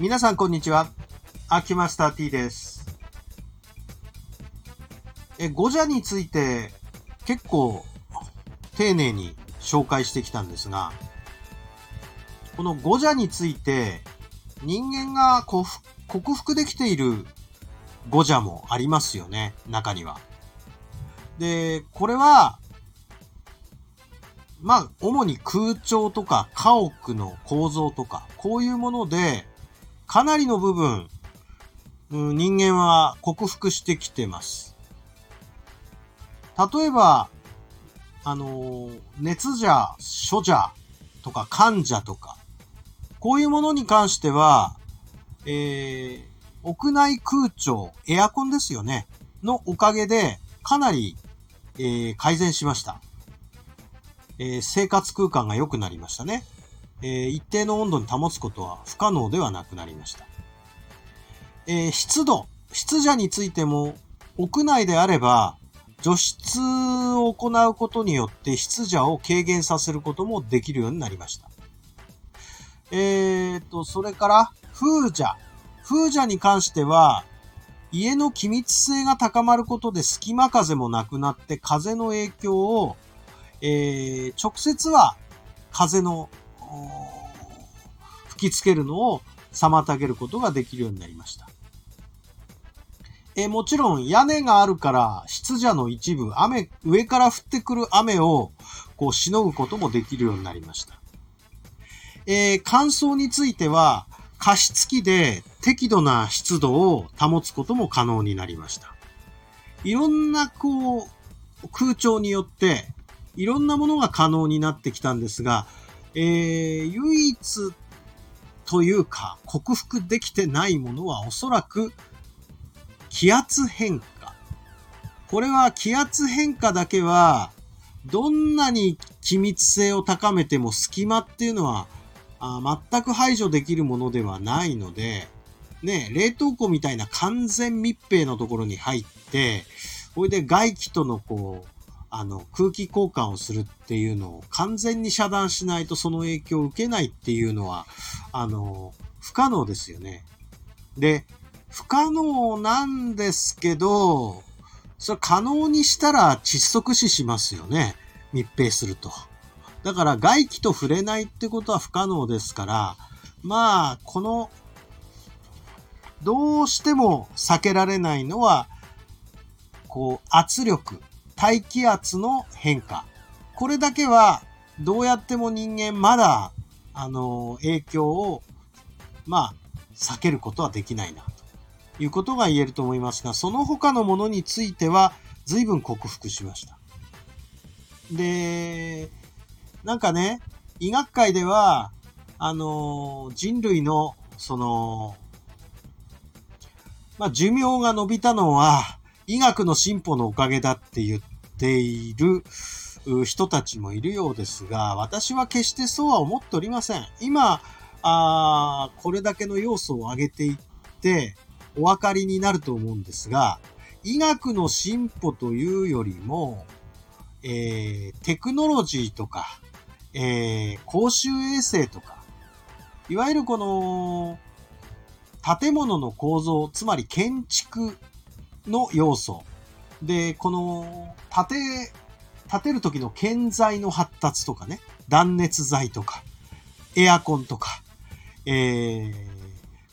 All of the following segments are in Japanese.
皆さんこんにちは。アキマスター T です。え、ゴジャについて結構丁寧に紹介してきたんですが、このゴジャについて人間が克服克服できているゴジャもありますよね、中には。で、これは、まあ、主に空調とか家屋の構造とか、こういうもので、かなりの部分、うん人間は克服してきてます。例えば、あのー熱邪、処邪とか患者とか、こういうものに関しては、えー、屋内空調、エアコンですよね、のおかげで、かなり、えー改善しました。えー生活空間が良くなりましたね。えー一定の温度に保つことは不可能ではなくなりました。えー湿度、湿邪についても、屋内であれば、除湿を行うことによって湿邪を軽減させることもできるようになりました。えーと、それから、風邪。風邪に関しては、家の気密性が高まることで隙間風もなくなって風の影響を、えー直接は風の吹きつけるのを妨げることができるようになりました。えもちろん屋根があるから湿邪の一部、雨、上から降ってくる雨をこうしのぐこともできるようになりました。えー乾燥については加湿器で適度な湿度を保つことも可能になりました。いろんなこう空調によっていろんなものが可能になってきたんですが、えー唯一というか克服できてないものはおそらく気圧変化。これは気圧変化だけはどんなに気密性を高めても隙間っていうのはあ全く排除できるものではないので、ね、冷凍庫みたいな完全密閉のところに入って、それで外気とのこう、あの、空気交換をするっていうのを完全に遮断しないとその影響を受けないっていうのは、あの、不可能ですよね。で、不可能なんですけど、それ可能にしたら窒息死しますよね。密閉すると。だから外気と触れないってことは不可能ですから、まあ、この、どうしても避けられないのは、こう、圧力、大気圧の変化。これだけは、どうやっても人間まだ、あの、影響を、まあ、避けることはできないな、ということが言えると思いますが、その他のものについては、随分克服しました。で、なんかね、医学界では、あの、人類の、その、まあ、寿命が伸びたのは、医学の進歩のおかげだって言っている人たちもいるようですが、私は決してそうは思っておりません。今、あこれだけの要素を挙げていって、お分かりになると思うんですが、医学の進歩というよりも、えーテクノロジーとか、えー公衆衛生とか、いわゆるこの、建物の構造、つまり建築の要素。で、この、建て、建てる時の建材の発達とかね、断熱材とか、エアコンとか、えー、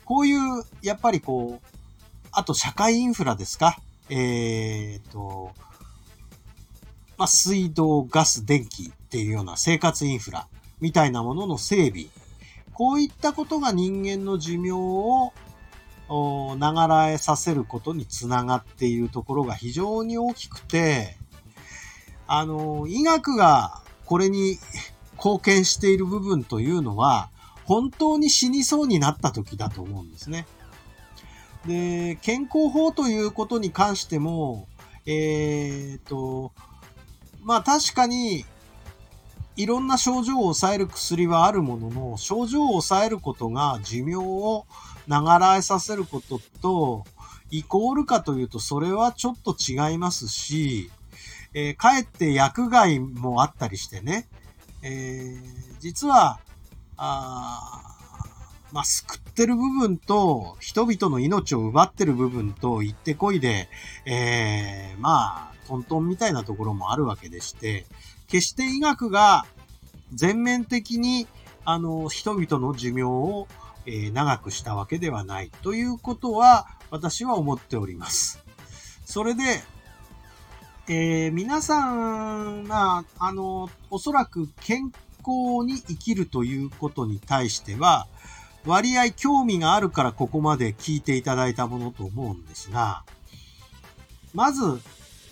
こういう、やっぱりこう、あと社会インフラですか？えーと、まあ、水道、ガス、電気っていうような生活インフラみたいなものの整備。こういったことが人間の寿命をお長らえさせることにつながっているところが非常に大きくて、あの、医学がこれに貢献している部分というのは、本当に死にそうになった時だと思うんですね。で、健康法ということに関しても、えーと、まあ確かに、いろんな症状を抑える薬はあるものの、症状を抑えることが寿命を長らえさせることと、イコールかというと、それはちょっと違いますし、えーかえって薬害もあったりしてね、えー実は、あまあ、救ってる部分と、人々の命を奪ってる部分と、行ってこいで、えー、まあ、トントンみたいなところもあるわけでして、決して医学が全面的に、あの、人々の寿命を、え、長くしたわけではないということは、私は思っております。それで、えー、皆さん、まあ、あの、おそらく健康に生きるということに対しては、割合興味があるからここまで聞いていただいたものと思うんですが、まず、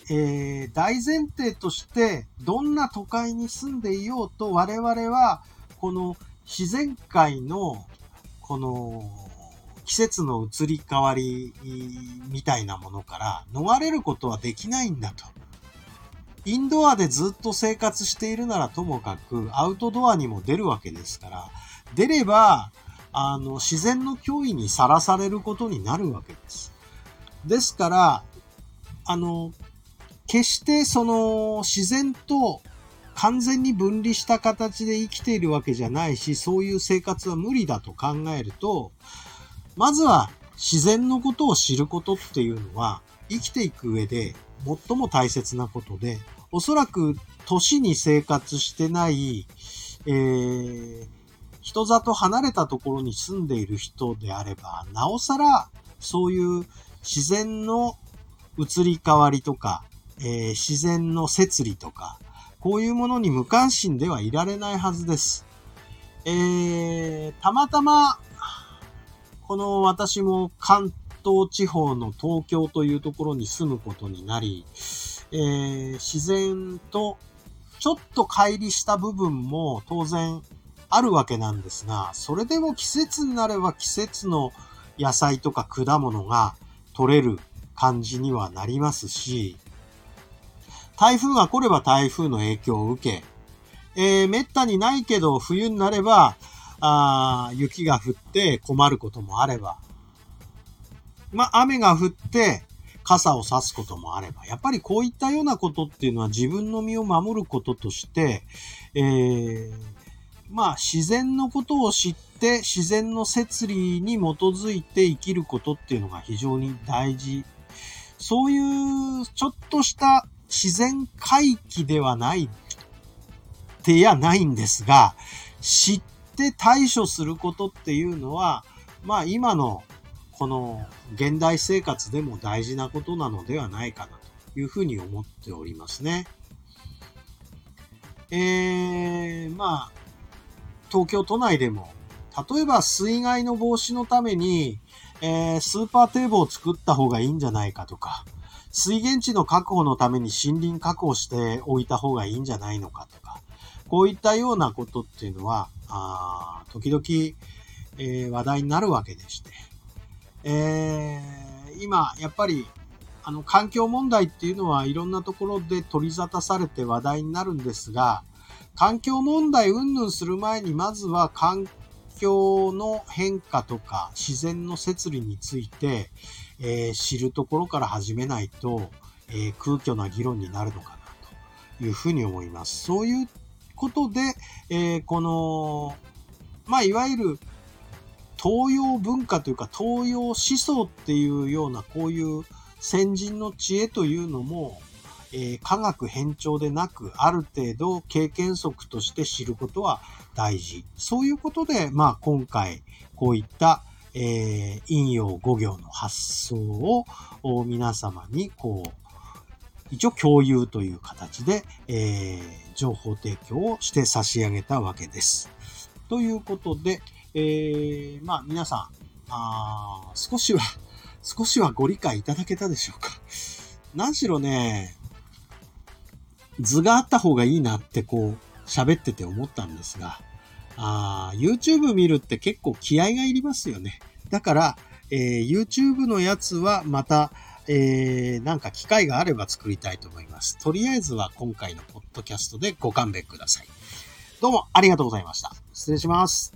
えー、大前提として、どんな都会に住んでいようと我々は、この自然界の、この、季節の移り変わりみたいなものから逃れることはできないんだと。インドアでずっと生活しているならともかく、アウトドアにも出るわけですから、出れば、あの、自然の脅威にさらされることになるわけです。ですから、あの、決してその自然と完全に分離した形で生きているわけじゃないし、そういう生活は無理だと考えると、まずは自然のことを知ることっていうのは、生きていく上で最も大切なことで、おそらく都市に生活してない、えー、人里離れたところに住んでいる人であれば、なおさら、そういう自然の移り変わりとか、えー、自然の摂理とか、こういうものに無関心ではいられないはずです。えー、たまたま、この私も関東地方の東京というところに住むことになり、えー、自然とちょっと乖離した部分も当然あるわけなんですが、それでも季節になれば季節の野菜とか果物が取れる感じにはなりますし、台風が来れば台風の影響を受け、えー、めったにないけど冬になれば、あ雪が降って困ることもあれば、まあ、雨が降って傘を差すこともあれば、やっぱりこういったようなことっていうのは自分の身を守ることとして、えー、まあ自然のことを知って自然の摂理に基づいて生きることっていうのが非常に大事。そういうちょっとした自然回帰ではない手やないんですが、知って対処することっていうのは、まあ今のこの現代生活でも大事なことなのではないかなというふうに思っておりますね。えー、まあ、東京都内でも、例えば水害の防止のために、えー、スーパー堤防を作った方がいいんじゃないかとか、水源地の確保のために森林確保しておいた方がいいんじゃないのかとか、こういったようなことっていうのは、あ時々、えー、話題になるわけでして、えー、今、やっぱり、あの、環境問題っていうのはいろんなところで取り沙汰されて話題になるんですが、環境問題云々する前に、まずは環境の変化とか自然の摂理について、えー、知るところから始めないと、えー、空虚な議論になるのかなというふうに思います。そういうことで、えー、この、まあ、いわゆる東洋文化というか東洋思想っていうようなこういう先人の知恵というのも、えー、科学偏重でなく、ある程度経験則として知ることは大事。そういうことで、まあ今回、こういった、えー、陰陽五行の発想を皆様にこう、一応共有という形で、えー、情報提供をして差し上げたわけです。ということで、えー、まあ皆さん、あ少しは、少しはご理解いただけたでしょうか。何しろね、図があった方がいいなってこう喋ってて思ったんですが、あ YouTube 見るって結構気合がいりますよね。だから、えー、YouTube のやつはまた、えー、なんか機会があれば作りたいと思います。とりあえずは今回のポッドキャストでご勘弁ください。どうもありがとうございました。失礼します。